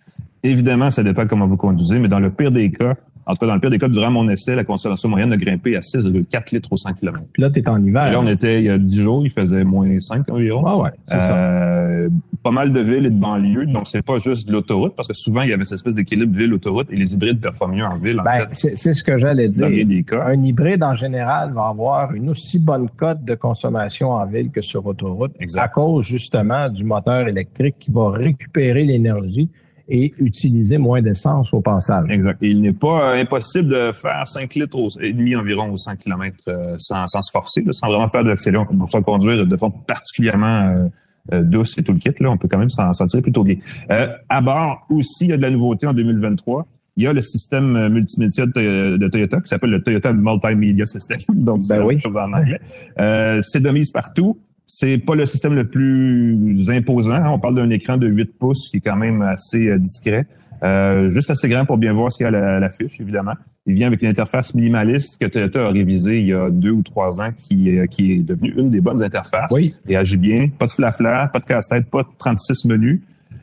Évidemment, ça dépend comment vous conduisez, mais dans le pire des cas, en tout cas dans le pire des cas, durant mon essai, la consommation moyenne a grimpé à 6,4 litres au 100 km. Puis là, tu es en Et hiver. là, on était il y a 10 jours, il faisait moins 5 environ. Ah ouais, c'est ça. Euh, pas mal de villes et de banlieues, donc c'est pas juste de l'autoroute, parce que souvent, il y avait cette espèce d'équilibre ville-autoroute et les hybrides performent mieux en ville, en Ben, c'est ce que j'allais dans dire. des cas. Un hybride, en général, va avoir une aussi bonne cote de consommation en ville que sur autoroute Exact. à cause, justement, du moteur électrique qui va récupérer l'énergie et utiliser moins d'essence au passage. Exact. Il n'est pas euh, impossible de faire 5 litres au- et demi environ aux 100 km sans, sans se forcer, là, sans vraiment faire de l'accélération, pour soit conduire de façon particulièrement euh, euh, douce et tout le kit. Là, on peut quand même s'en tirer plutôt bien. Euh, à bord aussi, il y a de la nouveauté en 2023. Il y a le système euh, multimédia de, Toy- de Toyota qui s'appelle le Toyota Multimedia System. Donc, c'est Ben la oui. même chose en anglais. Euh, c'est de mise partout. C'est pas le système le plus imposant. hein. On parle d'un écran de 8 pouces qui est quand même assez euh, discret. Euh, juste assez grand pour bien voir ce qu'il y a à la- à évidemment. Il vient avec une interface minimaliste que Toyota a révisée il y a deux ou trois ans, qui, est- qui est devenue une des bonnes interfaces. Oui. Et agit bien. Pas de flafla, pas de casse-tête, pas de 36 menus.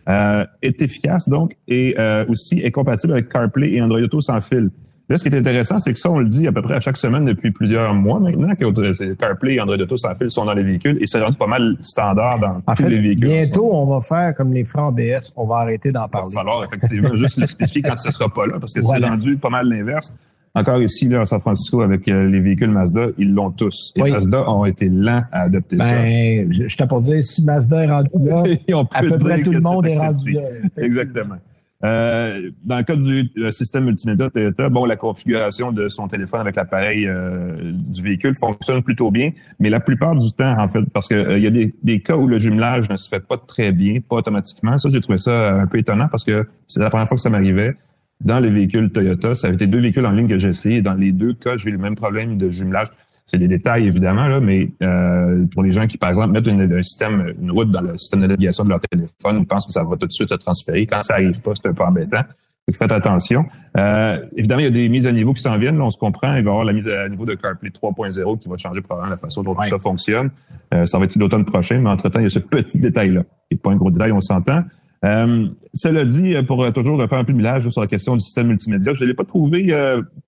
Euh, est efficace, donc, et euh, aussi est compatible avec CarPlay et Android Auto sans fil. Là, ce qui est intéressant, c'est que ça, on le dit à peu près à chaque semaine depuis plusieurs mois maintenant, que CarPlay et Android Auto sans fil sont dans les véhicules et c'est rendu pas mal standard dans tous les véhicules. Bientôt, on va faire comme les francs BS, on va arrêter d'en parler. Il va falloir effectivement juste le spécifier quand ce sera pas là, parce que c'est rendu pas mal l'inverse. Encore ici, là, à San Francisco, avec euh, les véhicules Mazda, ils l'ont tous. Et Mazda ont été lents à adopter ben, ça. Je, je t'ai pour dire, si Mazda est rendu là, à peu près tout le monde est rendu là. Exactement. Euh, dans le cas du système multimédia Toyota, bon, la configuration de son téléphone avec l'appareil euh, du véhicule fonctionne plutôt bien, mais la plupart du temps, en fait, parce qu'il euh, y a des, cas où le jumelage ne se fait pas très bien, pas automatiquement. Ça, j'ai trouvé ça un peu étonnant parce que c'est la première fois que ça m'arrivait. Dans les véhicules Toyota, ça avait été deux véhicules en ligne que j'ai essayé. Dans les deux cas, j'ai eu le même problème de jumelage c'est des détails évidemment là, mais euh, pour les gens qui par exemple mettent une, un système, une route dans le système de navigation de leur téléphone, ils pensent que ça va tout de suite se transférer. Quand ça arrive pas, c'est un peu embêtant. Donc, faites attention. Euh, évidemment, il y a des mises à niveau qui s'en viennent. Là, on se comprend. Il va y avoir la mise à niveau de CarPlay 3.0 qui va changer probablement la façon dont tout ça fonctionne. Euh, ça va être l'automne prochain, mais entre-temps, il y a ce petit détail-là. Et pas un gros détail, on s'entend. Euh, cela dit, pour toujours faire un peu de millage sur la question du système multimédia, je ne l'ai pas trouvé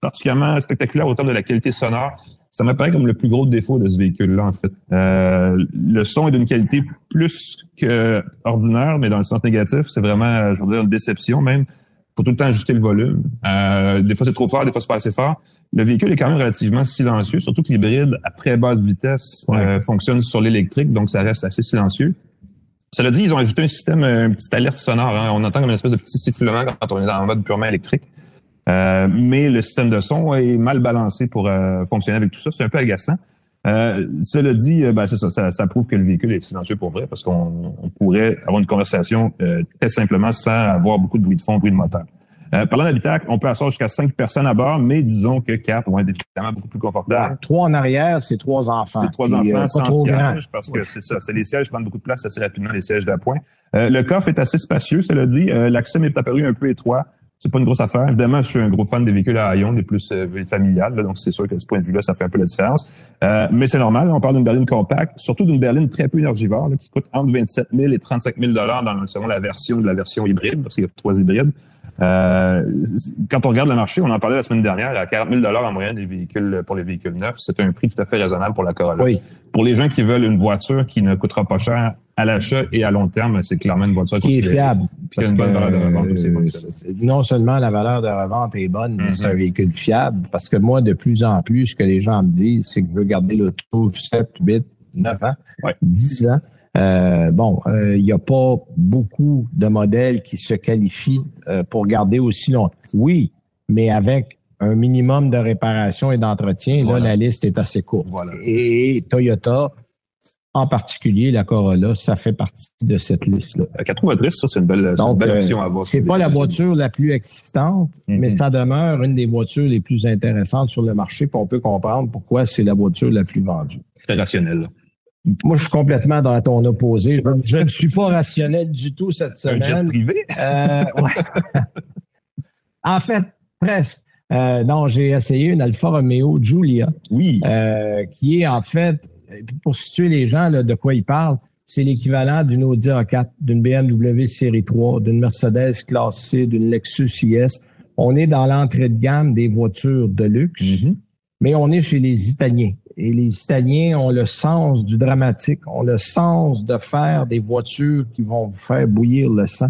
particulièrement spectaculaire au terme de la qualité sonore ça m'apparaît comme le plus gros défaut de ce véhicule-là, en fait. Euh, le son est d'une qualité plus que ordinaire, mais dans le sens négatif, c'est vraiment, je veux dire, une déception même. Faut tout le temps ajuster le volume. Euh, des fois, c'est trop fort, des fois, c'est pas assez fort. Le véhicule est quand même relativement silencieux, surtout que l'hybride à très basse vitesse euh, fonctionne sur l'électrique, donc ça reste assez silencieux. Cela dit, ils ont ajouté un système, une petite alerte sonore. Hein. On entend comme une espèce de petit sifflement quand on est en mode purement électrique. Euh, mais le système de son est mal balancé pour euh, fonctionner avec tout ça. C'est un peu agaçant. Euh, cela dit, ben c'est ça, ça, prouve que le véhicule est silencieux pour vrai, parce qu'on pourrait avoir une conversation très simplement sans avoir beaucoup de bruit de fond, bruit de moteur. parlant d'habitacle, on peut asseoir jusqu'à cinq personnes à bord, mais disons que quatre vont être évidemment beaucoup plus confortables. trois en arrière, c'est trois enfants. C'est trois enfants sans siège, parce que c'est ça, c'est les sièges prennent beaucoup de place assez rapidement, les sièges d'appoint. le coffre est assez spacieux, cela dit. L'accès m'est apparu un peu étroit c'est pas une grosse affaire. Évidemment, je suis un gros fan des véhicules à haillons, des plus euh, familiales, donc c'est sûr que de ce point de vue-là, ça fait un peu la différence. Euh, mais c'est normal, on parle d'une berline compacte, surtout d'une berline très peu énergivore, qui coûte entre 27 000 et 35 000 dollars selon la version de la version hybride, parce qu'il y a trois hybrides. Euh, quand on regarde le marché, on en parlait la semaine dernière, à 40 000 en moyenne des véhicules pour les véhicules neufs, c'est un prix tout à fait raisonnable pour la Corolla. Oui. Pour les gens qui veulent une voiture qui ne coûtera pas cher à l'achat et à long terme, c'est clairement une voiture qui est fiable. Qui a une bonne valeur de revente Non seulement la valeur de revente est bonne, mais c'est un mm-hmm. véhicule fiable. Parce que moi, de plus en plus, ce que les gens me disent, c'est que je veux garder l'auto 7, 8, 9 ans, 10 ans. Euh, bon, il euh, n'y a pas beaucoup de modèles qui se qualifient euh, pour garder aussi longtemps. Oui, mais avec un minimum de réparation et d'entretien, là, la liste est assez courte. Et Toyota, en particulier la Corolla, ça fait partie de cette liste-là. La 4 motrices, ça, c'est une belle, une belle option à avoir. C'est pas la voiture la plus existante, mm-hmm. mais ça demeure une des voitures les plus intéressantes sur le marché, puis on peut comprendre pourquoi c'est la voiture la plus vendue. Très rationnel. Moi, je suis complètement dans ton opposé. Je, ne suis pas rationnel du tout cette semaine. Un jet privé? Euh, en fait, presque. Euh, non, j'ai essayé une Alfa Romeo Giulia. Oui. Euh, qui est en fait, pour situer les gens là, de quoi ils parlent, c'est l'équivalent d'une Audi A4, d'une BMW série 3, d'une Mercedes classe C, d'une Lexus IS. On est dans l'entrée de gamme des voitures de luxe, mm-hmm. mais on est chez les Italiens. Et les Italiens ont le sens du dramatique, ont le sens de faire des voitures qui vont vous faire bouillir le sang.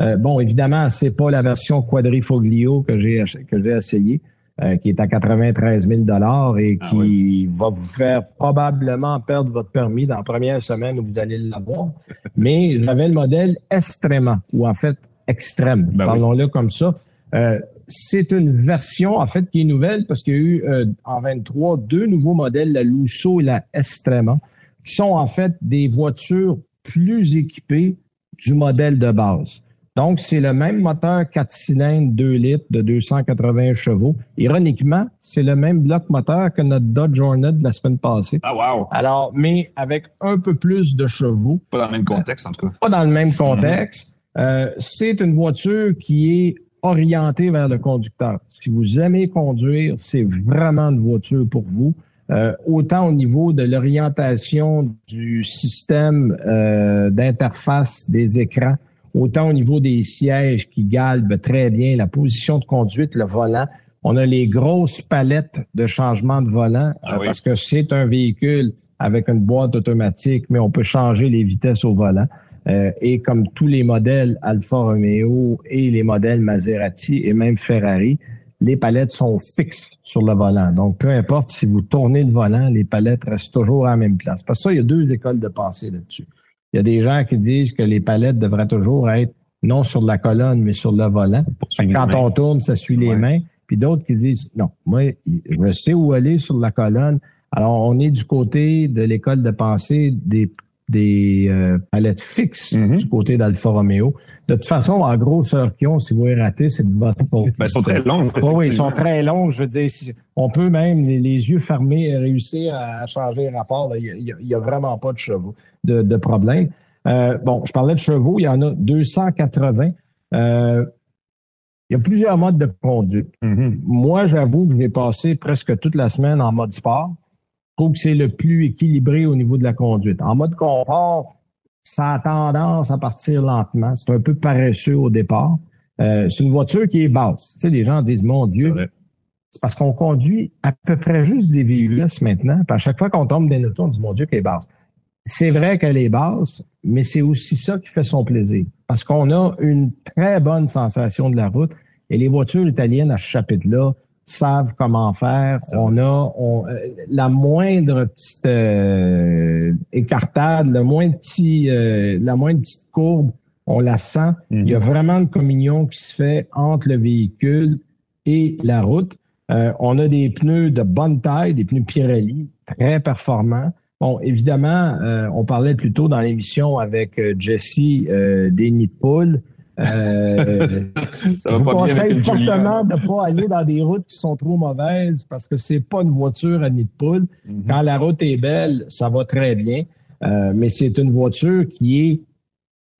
Euh, bon, évidemment, c'est pas la version quadrifoglio que j'ai que j'ai essayé, euh, qui est à 93 000 dollars et ah qui va vous faire probablement perdre votre permis dans la première semaine où vous allez l'avoir. Mais j'avais le modèle extrêmement, ou en fait extrême, ben parlons-le comme ça. Euh, c'est une version, en fait, qui est nouvelle parce qu'il y a eu euh, en 23 deux nouveaux modèles, la Lusso et la Estrema, qui sont en fait des voitures plus équipées du modèle de base. Donc, c'est le même moteur 4 cylindres 2 litres de 280 chevaux. Ironiquement, c'est le même bloc moteur que notre Dodge Hornet de la semaine passée. Ah, wow! Alors, mais avec un peu plus de chevaux. Pas dans le même contexte, en tout cas. Pas dans le même contexte. Euh, c'est une voiture qui est orienté vers le conducteur. Si vous aimez conduire, c'est vraiment une voiture pour vous. Euh, autant au niveau de l'orientation du système euh, d'interface des écrans, autant au niveau des sièges qui galbent très bien, la position de conduite, le volant. On a les grosses palettes de changement de volant Ah euh, oui. parce que c'est un véhicule avec une boîte automatique, mais on peut changer les vitesses au volant. Euh, et comme tous les modèles Alfa Romeo et les modèles Maserati et même Ferrari, les palettes sont fixes sur le volant. Donc, peu importe si vous tournez le volant, les palettes restent toujours à la même place. Parce que ça, il y a deux écoles de pensée là-dessus. Il y a des gens qui disent que les palettes devraient toujours être non sur la colonne, mais sur le volant. Quand mains. on tourne, ça suit les mains. Puis d'autres qui disent, non, moi, je sais où aller sur la colonne. Alors, on est du côté de l'école de pensée des, des euh, palettes fixes Mhm. du côté d'Alfa Romeo. De toute façon, en grosseur qu'ils ont, si vous les ratez, c'est de votre faute. Ben, ils sont très longs. Oui, oui, ils sont très longs. Je veux dire, on peut même, les, les yeux fermés, réussir à, changer le rapport. Il n'y a, il y a vraiment pas de chevaux, de, de problème. Euh, bon, je parlais de chevaux, il y en a 280. Euh, il y a plusieurs modes de conduite. Mhm. Moi, j'avoue que j'ai passé presque toute la semaine en mode sport. Trouve que c'est le plus équilibré au niveau de la conduite. En mode confort, ça a tendance à partir lentement. C'est un peu paresseux au départ. Euh, c'est une voiture qui est basse. Tu sais, les gens disent, mon Dieu, c'est parce qu'on conduit à peu près juste des VUS maintenant. Puis à chaque fois qu'on tombe des autos, on dit, mon Dieu, qu'elle est basse. C'est vrai qu'elle est basse, mais c'est aussi ça qui fait son plaisir. Parce qu'on a une très bonne sensation de la route. Et les voitures italiennes à ce chapitre-là savent comment faire. On a on, euh, la moindre petite euh, écartade, le moins petit, euh, la moindre petite courbe, on la sent. Il y a vraiment une communion qui se fait entre le véhicule et la route. Euh, on a des pneus de bonne taille, des pneus Pirelli, très performants. Bon, évidemment, on parlait plus tôt dans l'émission avec Jesse des nids de poules. Euh, Ça je va vous pas bien avec conseille fortement de ne pas aller dans des routes qui sont trop mauvaises parce que c'est pas une voiture à nid de poule. Mhm. Quand la route est belle, ça va très bien. Euh, mais c'est une voiture qui est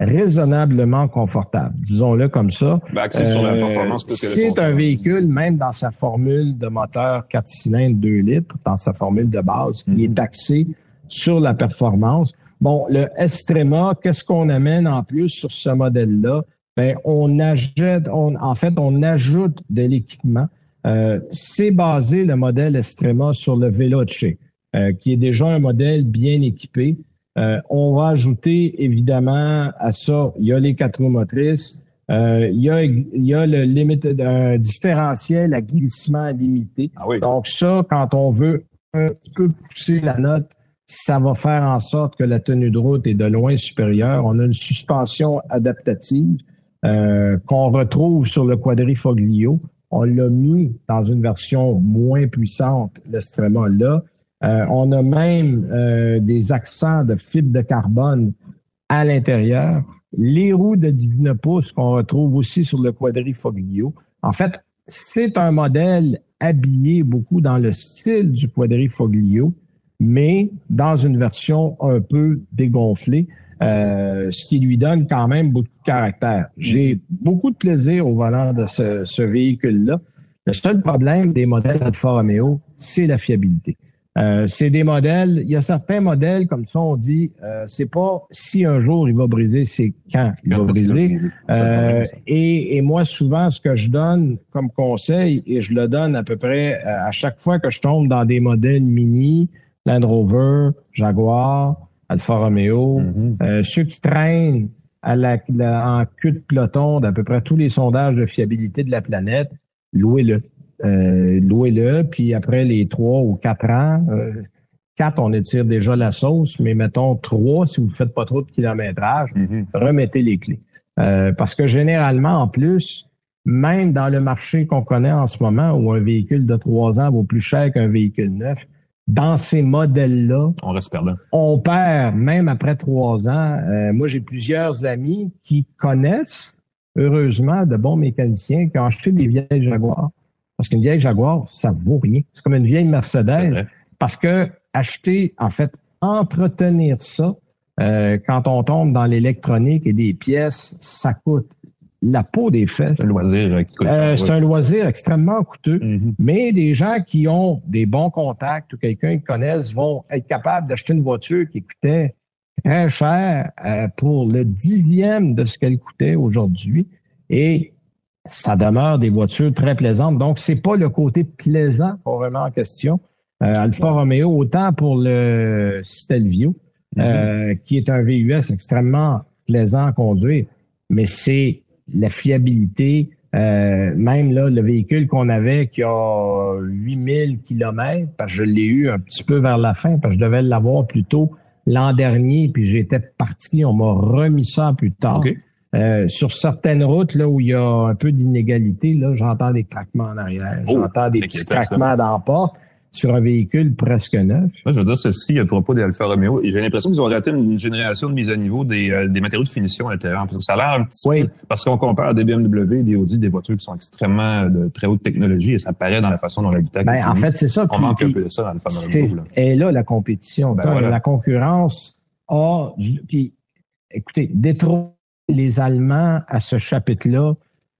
raisonnablement confortable. Disons-le comme ça. Ben, axé sur la Euh, performance C'est un véhicule, même dans sa formule de moteur 4 cylindres 2 litres, dans sa formule de base, qui Mhm. est axé sur la performance. Bon, le Estrema, qu'est-ce qu'on amène en plus sur ce modèle-là? Ben, on en fait, on ajoute de l'équipement. Euh, c'est basé, le modèle Estrema, sur le Veloce, euh, qui est déjà un modèle bien équipé. Euh, on va ajouter évidemment à ça, il y a les quatre roues motrices, il, y a, il y a le limite, un différentiel à glissement limité. Ah oui. Donc ça, quand on veut un petit peu pousser la note, ça va faire en sorte que la tenue de route est de loin supérieure. On a une suspension adaptative euh, qu'on retrouve sur le quadrifoglio. On l'a mis dans une version moins puissante, l'extrêmement là. Euh, on a même euh, des accents de fibre de carbone à l'intérieur. Les roues de 19 pouces qu'on retrouve aussi sur le quadrifoglio. En fait, c'est un modèle habillé beaucoup dans le style du quadrifoglio, mais dans une version un peu dégonflée, euh, ce qui lui donne quand même beaucoup de caractère. J'ai beaucoup de plaisir au volant de ce, ce véhicule-là. Le seul problème des modèles Alfa Romeo, c'est la fiabilité. Euh, c'est des modèles, il y a certains modèles, comme ça on dit, euh, c'est pas si un jour il va briser, c'est quand il va briser. Euh, et, et moi, souvent, ce que je donne comme conseil, et je le donne à peu près euh, à chaque fois que je tombe dans des modèles mini, Land Rover, Jaguar, Alfa Romeo, Mhm. euh, ceux qui traînent à la, la- en queue de peloton d'à peu près tous les sondages de fiabilité de la planète, louez-le. Euh, louez-le, puis après les trois ou quatre ans, euh, quatre, on étire déjà la sauce, mais mettons trois, si vous faites pas trop de kilométrage, Mhm. remettez les clés. Euh, parce que généralement, en plus, même dans le marché qu'on connaît en ce moment, où un véhicule de trois ans vaut plus cher qu'un véhicule neuf, dans ces modèles-là, On reste perdant. on perd même après trois ans. Euh, moi, j'ai plusieurs amis qui connaissent, heureusement, de bons mécaniciens qui ont acheté des vieilles Jaguars. Parce qu'une vieille Jaguar, ça vaut rien. C'est comme une vieille Mercedes. Parce que acheter, en fait, entretenir ça, euh, quand on tombe dans l'électronique et des pièces, ça coûte la peau des fesses. C'est un loisir euh, qui coûte Euh, c'est un loisir extrêmement coûteux. Mhm. Mais des gens qui ont des bons contacts ou quelqu'un qu'ils connaissent vont être capables d'acheter une voiture qui coûtait très cher euh, pour le dixième de ce qu'elle coûtait aujourd'hui. Et ça demeure des voitures très plaisantes. Donc, c'est pas le côté plaisant pour vraiment en question. Euh, Alfa Romeo, autant pour le Stelvio, euh, qui est un VUS extrêmement plaisant à conduire, mais c'est la fiabilité, euh, même là, le véhicule qu'on avait qui a 8000 km, parce que je l'ai eu un petit peu vers la fin, parce que je devais l'avoir plus tôt l'an dernier, puis j'étais parti, on m'a remis ça plus tard. Euh, sur certaines routes là où il y a un peu d'inégalité, là, j'entends des craquements en arrière, Oh, j'entends des petits craquements dans la porte sur un véhicule presque neuf. Moi, je veux dire ceci à propos des Alfa Romeo. J'ai l'impression qu'ils ont raté une génération de mise à niveau des, euh, des matériaux de finition à l'intérieur. Ça a l'air un petit Oui. peu, parce qu'on compare des BMW, des Audi, des voitures qui sont extrêmement de très haute technologie et ça paraît dans la façon dont l'habitacle Ben, est en fini. fait, c'est ça. on Puis- manque un peu de ça dans Alfa C'est- Romeo. là. Et là, la compétition. Ben voilà. La concurrence a. Puis, écoutez, détrôner les Allemands à ce chapitre-là,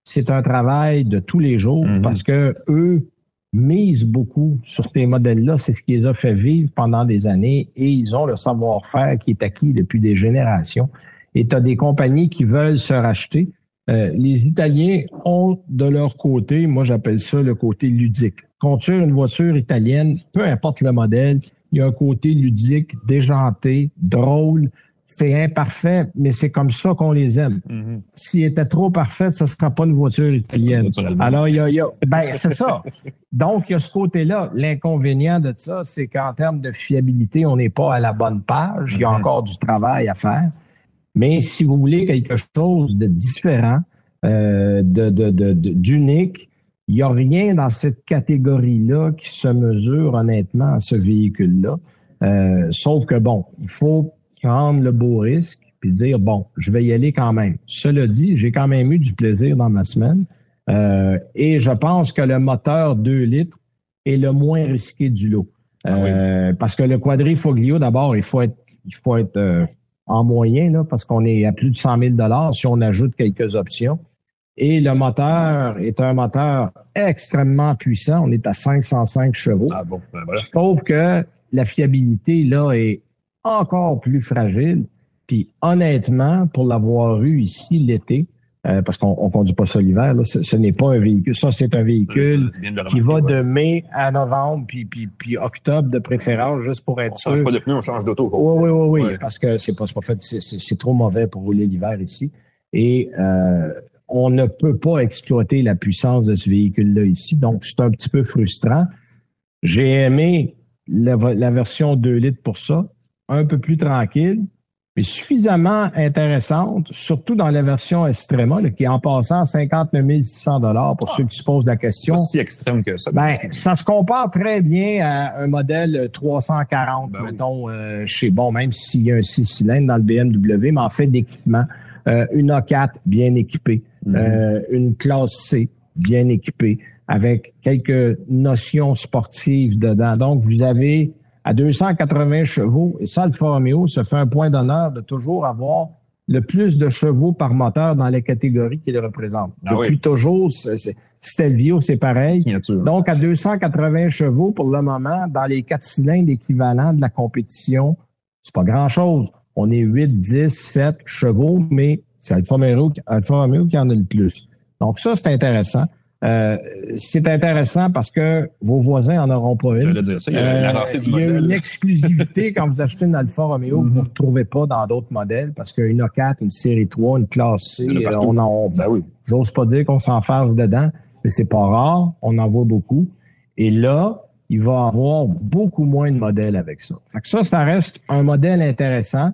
c'est un travail de tous les jours Mhm. parce que eux misent beaucoup sur ces modèles-là. C'est ce qui les a fait vivre pendant des années et ils ont le savoir-faire qui est acquis depuis des générations. Et tu as des compagnies qui veulent se racheter. Euh, les Italiens ont de leur côté, moi j'appelle ça le côté ludique. Conduire une voiture italienne, peu importe le modèle, il y a un côté ludique, déjanté, drôle. C'est imparfait, mais c'est comme ça qu'on les aime. Mhm. S'il était trop parfait, ce ne sera pas une voiture italienne. Alors, il y a, il y a- ben, c'est ça. Donc, il y a ce côté-là. L'inconvénient de ça, c'est qu'en termes de fiabilité, on n'est pas à la bonne page. Il y a Mhm. encore du travail à faire. Mais si vous voulez quelque chose de différent, euh, de, de, de- de- d'unique, il n'y a rien dans cette catégorie-là qui se mesure honnêtement à ce véhicule-là. Euh, sauf que bon, il faut prendre le beau risque puis dire bon, je vais y aller quand même. Cela dit, j'ai quand même eu du plaisir dans ma semaine euh, et je pense que le moteur 2 litres est le moins risqué du lot. Euh, Parce que le quadrifoglio, d'abord, il faut être, il faut être euh, en moyen là, parce qu'on est à plus de 100 000 dollars si on ajoute quelques options. Et le moteur est un moteur extrêmement puissant. On est à 505 chevaux. Ah bon, ben voilà. Sauf que la fiabilité, là, est encore plus fragile. Puis honnêtement, pour l'avoir eu ici l'été, euh, parce qu'on on conduit pas ça l'hiver, là, ce, ce n'est pas un véhicule. Ça, c'est un véhicule qui va ouais. de mai à novembre, puis, puis, puis octobre de préférence, juste pour être On change sûr. pas de pneus, on change d'auto. Oui, oui, oui, oui, Ouais. parce que c'est pas, pas fait, c'est trop mauvais pour rouler l'hiver ici. Et euh, on ne peut pas exploiter la puissance de ce véhicule-là ici, donc c'est un petit peu frustrant. J'ai aimé la, la version 2 litres pour ça, un peu plus tranquille, mais suffisamment intéressante, surtout dans la version Extrema, là, qui est en passant à 59 600 dollars pour ceux qui se posent la question. Pas si extrême que ça. Ben, ça se compare très bien à un modèle 340, Ben oui. mettons, euh, chez, bon, même s'il y a un six cylindres dans le BMW, mais en fait d'équipement. Euh, une A4 bien équipée, Mhm. euh, une classe C bien équipée, avec quelques notions sportives dedans. Donc, vous avez à 280 chevaux, et ça, Alfa Romeo se fait un point d'honneur de toujours avoir le plus de chevaux par moteur dans les catégories qu'il représente. Ah oui. Depuis toujours, Stelvio, c'est pareil. Donc, à 280 chevaux pour le moment, dans les quatre cylindres équivalents de la compétition, c'est pas grand-chose. On est 8, 10, 7 chevaux, mais c'est Alfa Romeo, Alfa Romeo qui en a le plus. Donc, ça, c'est intéressant. Euh, c'est intéressant parce que vos voisins en auront pas une. Dire ça. Il y a la- Euh, rareté du il y a une exclusivité quand vous achetez une Alfa Romeo que vous ne retrouvez pas dans d'autres modèles parce qu'une A4, une série 3, une classe C, euh, on en, Ben oui. J'ose pas dire qu'on s'en fasse dedans, mais c'est pas rare. On en voit beaucoup. Et là, il va avoir beaucoup moins de modèles avec ça. Fait que ça, ça reste un modèle intéressant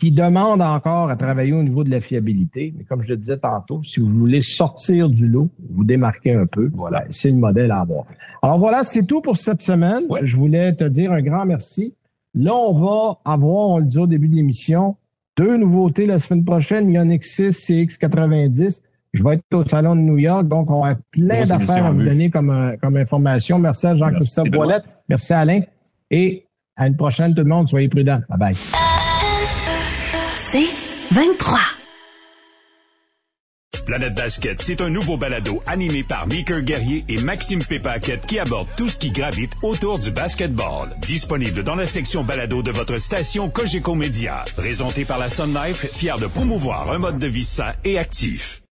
qui demande encore à travailler au niveau de la fiabilité. Mais comme je le disais tantôt, si vous voulez sortir du lot, vous démarquer un peu, Voilà. c'est le modèle à avoir. Alors voilà, c'est tout pour cette semaine. Ouais. Je voulais te dire un grand merci. Là, on va avoir, on le dit au début de l'émission, deux nouveautés la semaine prochaine, Ioniq 6 CX90. Je vais être au Salon de New York, donc on a plein d'affaires à vous donner comme, euh, comme information. Merci à Jean-Christophe. Voilette. Merci à Alain. Et à une prochaine, tout le monde. Soyez prudents. Bye bye. C'est 23. Planète Basket, c'est un nouveau balado animé par Meeker Guerrier et Maxime Pépaquette qui aborde tout ce qui gravite autour du basketball. Disponible dans la section balado de votre station Cogeco Média. Présenté par la Sun Life, fier de promouvoir un mode de vie sain et actif.